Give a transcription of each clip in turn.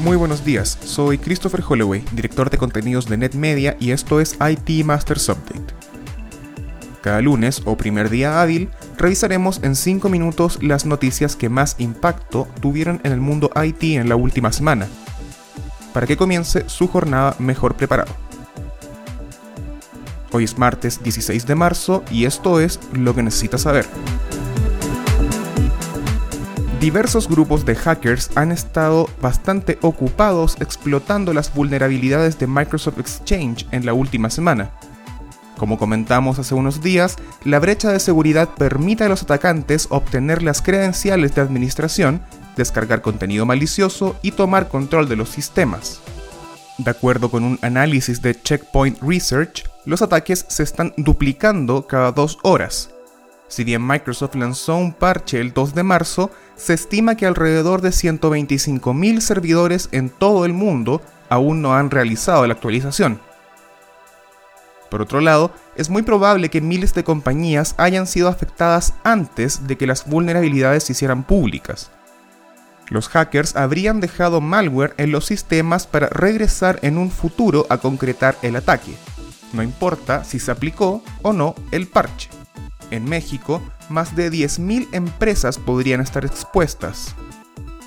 Muy buenos días, soy Christopher Holloway, director de contenidos de NetMedia y esto es IT Masters Update. Cada lunes o primer día hábil, revisaremos en 5 minutos las noticias que más impacto tuvieron en el mundo IT en la última semana, para que comience su jornada mejor preparado. Hoy es martes 16 de marzo y esto es lo que necesitas saber. Diversos grupos de hackers han estado bastante ocupados explotando las vulnerabilidades de Microsoft Exchange en la última semana. Como comentamos hace unos días, la brecha de seguridad permite a los atacantes obtener las credenciales de administración, descargar contenido malicioso y tomar control de los sistemas. De acuerdo con un análisis de Checkpoint Research, los ataques se están duplicando cada dos horas. Si bien Microsoft lanzó un parche el 2 de marzo, se estima que alrededor de 125.000 servidores en todo el mundo aún no han realizado la actualización. Por otro lado, es muy probable que miles de compañías hayan sido afectadas antes de que las vulnerabilidades se hicieran públicas. Los hackers habrían dejado malware en los sistemas para regresar en un futuro a concretar el ataque, no importa si se aplicó o no el parche. En México, más de 10.000 empresas podrían estar expuestas.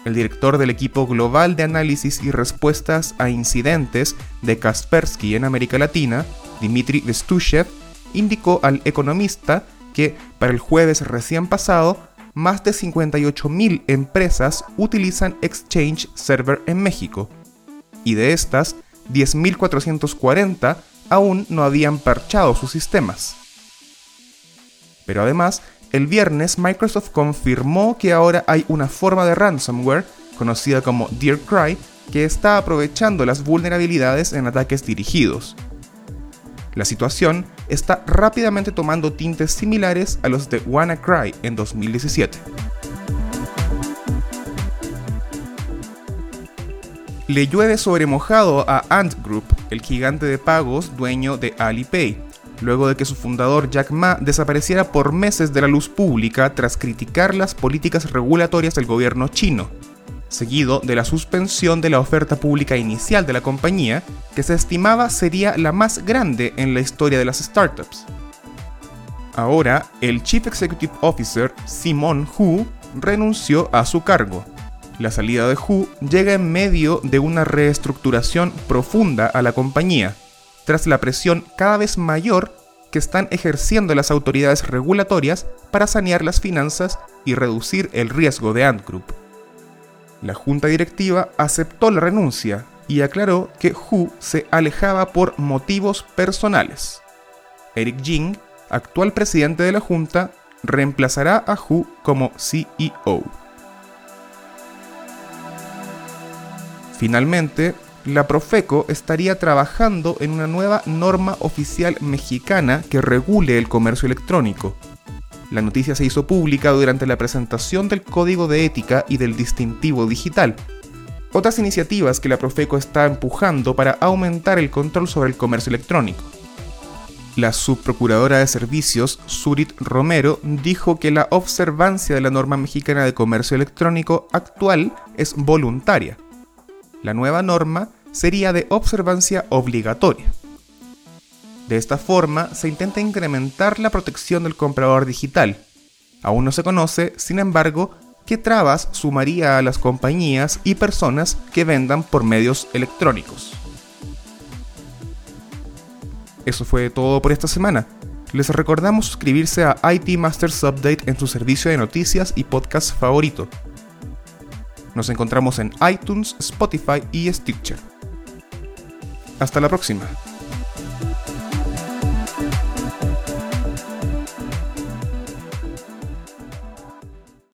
El director del equipo global de análisis y respuestas a incidentes de Kaspersky en América Latina, Dmitry Vestushev, indicó al economista que para el jueves recién pasado, más de 58.000 empresas utilizan Exchange Server en México, y de estas, 10.440 aún no habían parchado sus sistemas. Pero además, el viernes Microsoft confirmó que ahora hay una forma de ransomware, conocida como Dear Cry, que está aprovechando las vulnerabilidades en ataques dirigidos. La situación está rápidamente tomando tintes similares a los de WannaCry en 2017. Le llueve sobre mojado a Ant Group, el gigante de pagos dueño de Alipay, luego de que su fundador Jack Ma desapareciera por meses de la luz pública tras criticar las políticas regulatorias del gobierno chino, seguido de la suspensión de la oferta pública inicial de la compañía, que se estimaba sería la más grande en la historia de las startups. Ahora, el Chief Executive Officer, Simon Hu, renunció a su cargo. La salida de Hu llega en medio de una reestructuración profunda a la compañía, tras la presión cada vez mayor que están ejerciendo las autoridades regulatorias para sanear las finanzas y reducir el riesgo de Ant Group. La junta directiva aceptó la renuncia y aclaró que Hu se alejaba por motivos personales. Eric Jing, actual presidente de la junta, reemplazará a Hu como CEO. Finalmente, la Profeco estaría trabajando en una nueva norma oficial mexicana que regule el comercio electrónico. La noticia se hizo pública durante la presentación del Código de Ética y del Distintivo Digital. Otras iniciativas que la Profeco está empujando para aumentar el control sobre el comercio electrónico. La subprocuradora de servicios, Surit Romero, dijo que la observancia de la norma mexicana de comercio electrónico actual es voluntaria la nueva norma sería de observancia obligatoria. De esta forma, se intenta incrementar la protección del comprador digital. Aún no se conoce, sin embargo, qué trabas sumaría a las compañías y personas que vendan por medios electrónicos. Eso fue todo por esta semana. Les recordamos suscribirse a IT Masters Update en su servicio de noticias y podcast favorito. Nos encontramos en iTunes, Spotify y Stitcher. Hasta la próxima.